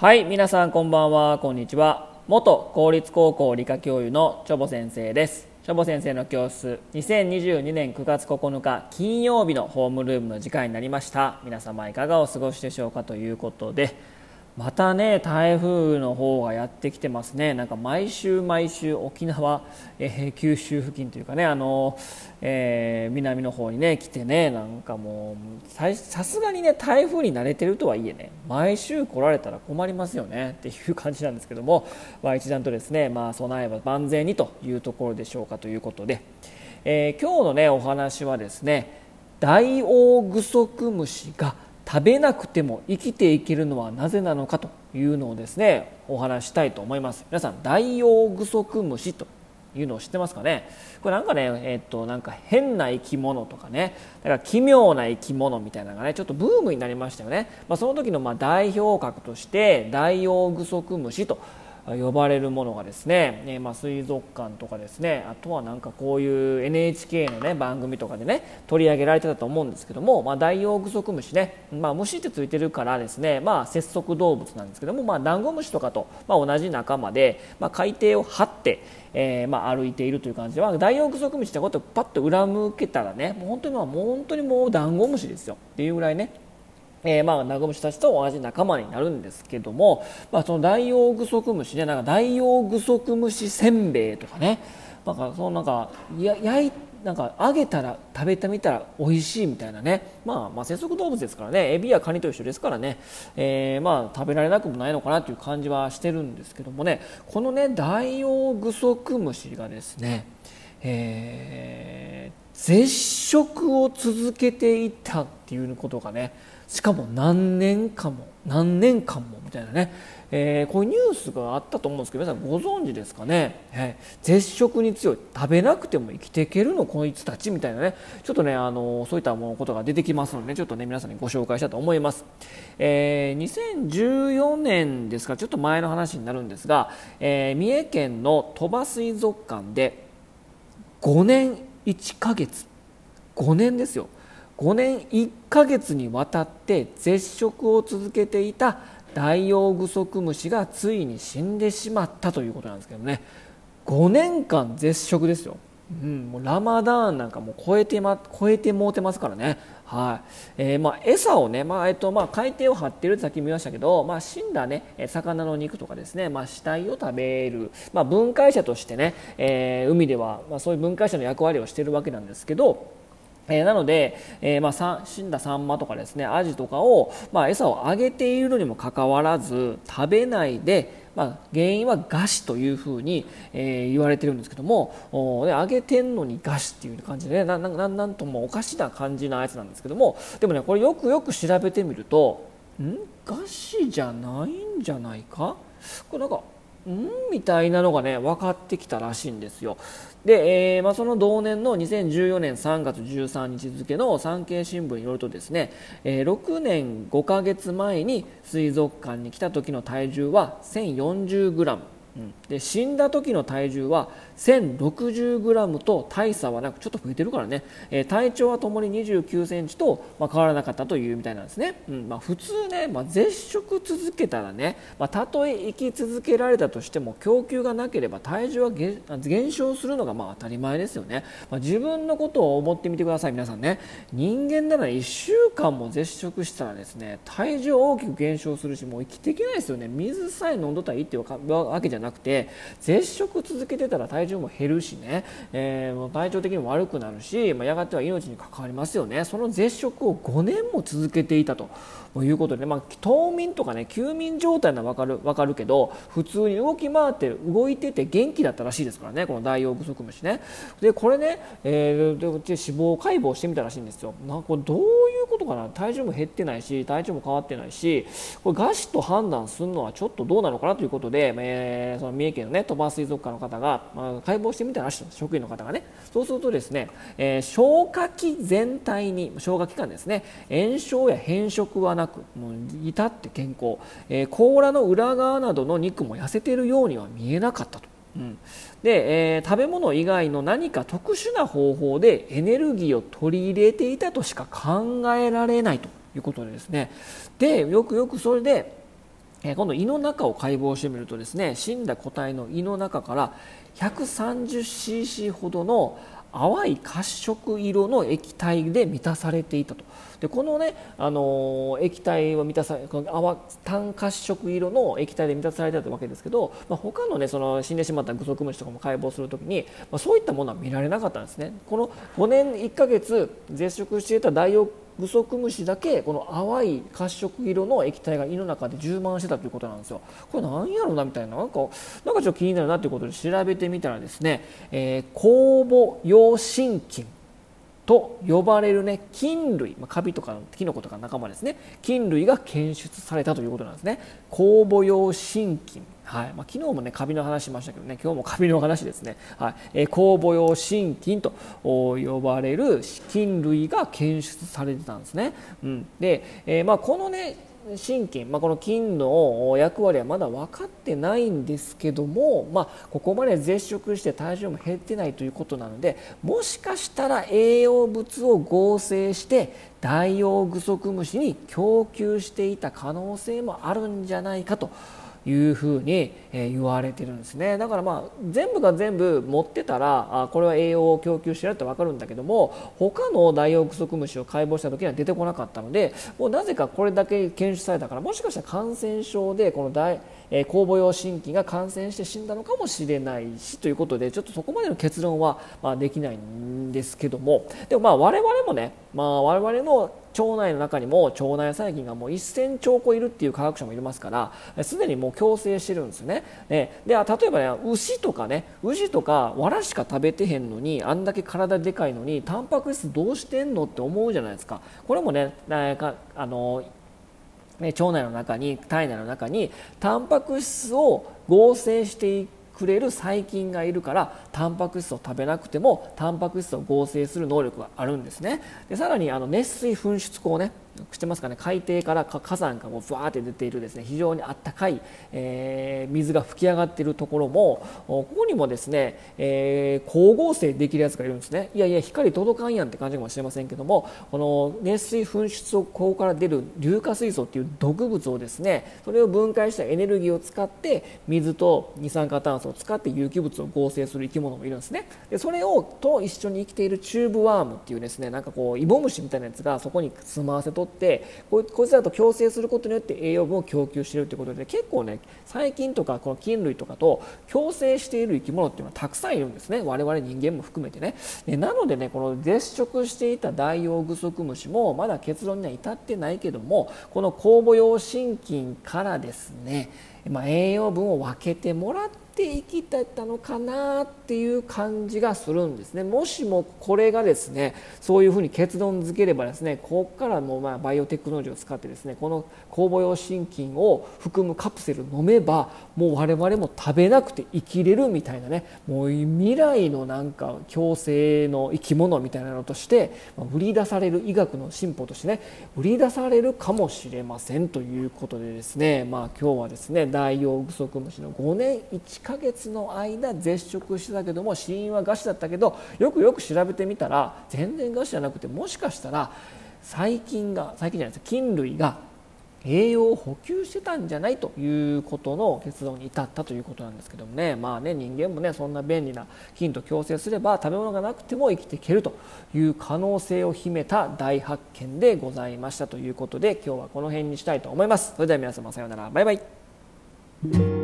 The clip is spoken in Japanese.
はい皆さんこんばんは。こんにちは。元公立高校理科教諭のチョボ先生です。チョボ先生の教室2022年9月9日金曜日のホームルームの時間になりました。皆様いかがお過ごしでしょうかということでまたね台風の方がやってきてますね。なんか毎週毎週沖縄、えー、九州付近というかねあの、えー、南の方にね来てねなんかもうさすがにね台風に慣れてるとはいえね毎週来られたら困りますよねっていう感じなんですけども、まあ、一段とですねまあ備えは万全にというところでしょうかということで、えー、今日のねお話はですねダイオウグソクムシが食べなくても生きていけるのはなぜなのかというのをですねお話したいと思います。皆さんダイオウグソクムシというのを知ってますかね？これなんかねえっとなんか変な生き物とかね。だから奇妙な生き物みたいなのがねちょっとブームになりましたよね、まあ、その時のまあ代表格としてダイオウグソクムシと呼ばれるものがですね、えまあ、水族館とかですねあとはなんかこういう NHK の、ね、番組とかでね取り上げられてたと思うんですけども、まあ、ダイオウグソクムシね、まあ、虫ってついてるからですね、まあ、節足動物なんですけども、まあ、ダンゴムシとかと、まあ、同じ仲間で、まあ、海底を張って、えーまあ、歩いているという感じで、まあ、ダイオウグソクムシってことをパッと裏向けたらねもう本当にもう本当にもうダンゴムシですよ。っていうぐらいねえー、まあ、ナゴムシたちと同じ仲間になるんですけども、まあ、そのダイオウグソクムシねなんかダイオウグソクムシせんべいとかねなんかそのなんかや焼いなんか揚げたら食べてみたら美味しいみたいなね、まあ、まあ節足動物ですからねエビやカニと一緒ですからね、えー、まあ食べられなくもないのかなという感じはしてるんですけどもねこのねダイオウグソクムシがですね、えー、絶食を続けていたっていうことがねしかも何年間も何年間もみたいなね、えー、こういうニュースがあったと思うんですけど皆さんご存知ですかね、えー、絶食に強い。食べなくても生きていけるの？こいつたちみたいなね。ちょっとねあのそういったことが出てきますので、ね、ちょっとね皆さんにご紹介したと思います、えー、2014年ですか？ちょっと前の話になるんですが、えー、三重県の鳥羽水族館で5年1ヶ月。5年ですよ。5年1ヶ月にわたって絶食を続けていたダイオウグソクムシがついに死んでしまったということなんですけどね。5年間絶食ですよ、うん、もうラマダーンなんかも超えて,、ま、超えてもうてますからね。はい。えーまあ、餌をね、まあえっとまあ、海底を張っているとさっき見ましたけど、まあ、死んだ、ね、魚の肉とかですね、まあ、死体を食べる、ま、分解者としてね、えー、海では、ま、そういう分解者の役割をしてるわけなんですけどえー、なので、えー、まあ、死んだサンマとかですねアジとかを、まあ、餌をあげているのにもかかわらず食べないで、まあ、原因は餓死というふうに、えー、言われてるんですけどもお、ね、あげてんのに餓死っていう感じで、ね、なななんともおかしな感じのやつなんですけどもでもねこれよくよく調べてみるとん？餓死じゃないんじゃないか？これなんかんみたいなのがね分かってきたらしいんですよ。で、えーまあ、その同年の2014年3月13日付の産経新聞によるとですね、えー、6年5ヶ月前に水族館に来た時の体重は 1040g、で死んだ時の体重は 1060g と大差はなくちょっと増えてるからね、えー、体長はともに2 9センチと、まあ、変わらなかったというみたいなんですね、うん。まあ、普通ね、まあ、絶食続けたらね、まあ、たとえ生き続けられたとしても供給がなければ体重は減少するのがまあ当たり前ですよね、まあ、自分のことを思ってみてください皆さんね。人間なら1週間も絶食したらですね体重大きく減少するしもう生きていけないですよね。水さえ飲んどったらいいっていうわけじゃななくて絶食続けてたら体重も減るしね、えー、もう体調的にも悪くなるし、まあ、やがては命に関わりますよね。その絶食を5年も続けていたと。いうことで、まあ、冬眠とかね休眠状態なら分かる分かるけど普通に動き回って動いてて元気だったらしいですからね。このダイオウグソクムシね。でこれね、えー、で脂肪解剖してみたらしいんですよ。なんかどういうことかな。体重も減ってないし体調も変わってないしこれ餓死と判断するのはちょっとどうなのかなということで、えー、その三重県のね鳥羽水族館の方が、まあ、解剖してみたらしい職員の方がねそうするとですね、えー、消化器全体に消化器官ですね炎症や変色はなくもう至って健康、えー、甲羅の裏側などの肉も痩せているようには見えなかったと。うん、で、えー、食べ物以外の何か特殊な方法でエネルギーを取り入れていたとしか考えられないということでですねでよくよくそれで今度胃の中を解剖してみるとですね死んだ個体の胃の中から 130cc ほどの淡い褐色色の液体で満たされていたと。でこのね、あのー、液体を満たされこの淡単褐色色の液体で満たされていたわけですけど、まあ、他のねその死んでしまったグソクムシとかも解剖するときに、まあ、そういったものは見られなかったんですね。この5年1ヶ月絶食していたダイオグソクムシだけこの淡い褐色色の液体が胃の中で充満してたということなんですよ。これ何やろうなみたいななんかなんかちょっと気になるなということで調べてみたらですね、えー、酵母用心菌と呼ばれるね菌類、まあ、カビとかキノコとか仲間ですね。菌類が検出されたということなんですね。酵母用心菌。はい。まあ、昨日もねカビの話しましたけどね。今日もカビの話ですね、はい。えー、酵母用心菌と呼ばれる菌類が検出されてたんですね、うん、で、えー、まあ、このね心筋、まあ、この金の役割はまだ分かってないんですけども、まあ、ここまで絶食して体重も減ってないということなのでもしかしたら栄養物を合成してダイオウグソクムシに供給していた可能性もあるんじゃないかと。いうふうに、言われてるんですね。だからまあ全部が全部持ってたらあこれは栄養を供給してるって分かるんだけども他のダイオウクソクムシを解剖した時には出てこなかったのでもうなぜかこれだけ検出されたからもしかしたら感染症でこのダイオえー、酵母用心筋が感染して死んだのかもしれないしということでちょっとそこまでの結論は、まあ、できないんですけどもでもまあ我々もね、まあ、我々の腸内の中にも腸内細菌がもう1000兆個いるっていう科学者もいますからすでにもう共生してるんですね。ねで例えばね牛とかね牛とか藁しか食べてへんのにあんだけ体でかいのにタンパク質どうしてんのって思うじゃないですか。これもねあのね腸内の中に体内の中にタンパク質を合成してくれる細菌がいるからタンパク質を食べなくてもタンパク質を合成する能力があるんですね。でさらにあの熱水噴出口ね。知ってますかね。海底から火山がもうふわーって出ているですね。非常にあったかい、えー、水が噴き上がっているところもここにもですね、えー、光合成できるやつがいるんですね。いやいや光届かんやんって感じかもしれませんけどもこの熱水噴出口から出る硫化水素っていう毒物をですねそれを分解したエネルギーを使って水と二酸化炭素を使って有機物を合成する生き物もいるんですね。でそれをと一緒に生きているチューブワームっていうですねなんかこうイボムシみたいなやつがそこに住まわせとってこいつらと共生することによって栄養分を供給しているということで結構ね細菌とかこの菌類とかと共生している生き物っていうのはたくさんいるんですね。我々人間も含めてね。でなのでねこの絶食していたダイオウグソクムシもまだ結論には至ってないけどもこの酵母用心菌からですね、まあ、栄養分を分けてもらってて生きてたのかなっていう感じがするんですね。もしもこれがですねそういうふうに結論付ければですねここからもまあバイオテクノロジーを使ってですねこの酵母用心筋を含むカプセル飲めばもう我々も食べなくて生きれるみたいなねもう未来のなんか共生の生き物みたいなのとして売り出される医学の進歩としてね売り出されるかもしれませんということでですねまあ今日はですねダイオウグソクムシの5年1ヶ月の間絶食してたけども死因は餓死だったけどよくよく調べてみたら全然餓死じゃなくてもしかしたら細菌が細菌じゃないです。菌類が栄養を補給してたんじゃないということの結論に至ったということなんですけどもね。まあね人間もねそんな便利な菌と共生すれば食べ物がなくても生きていけるという可能性を秘めた大発見でございましたということで今日はこの辺にしたいと思います。それでは皆様さようなら。バイバイ。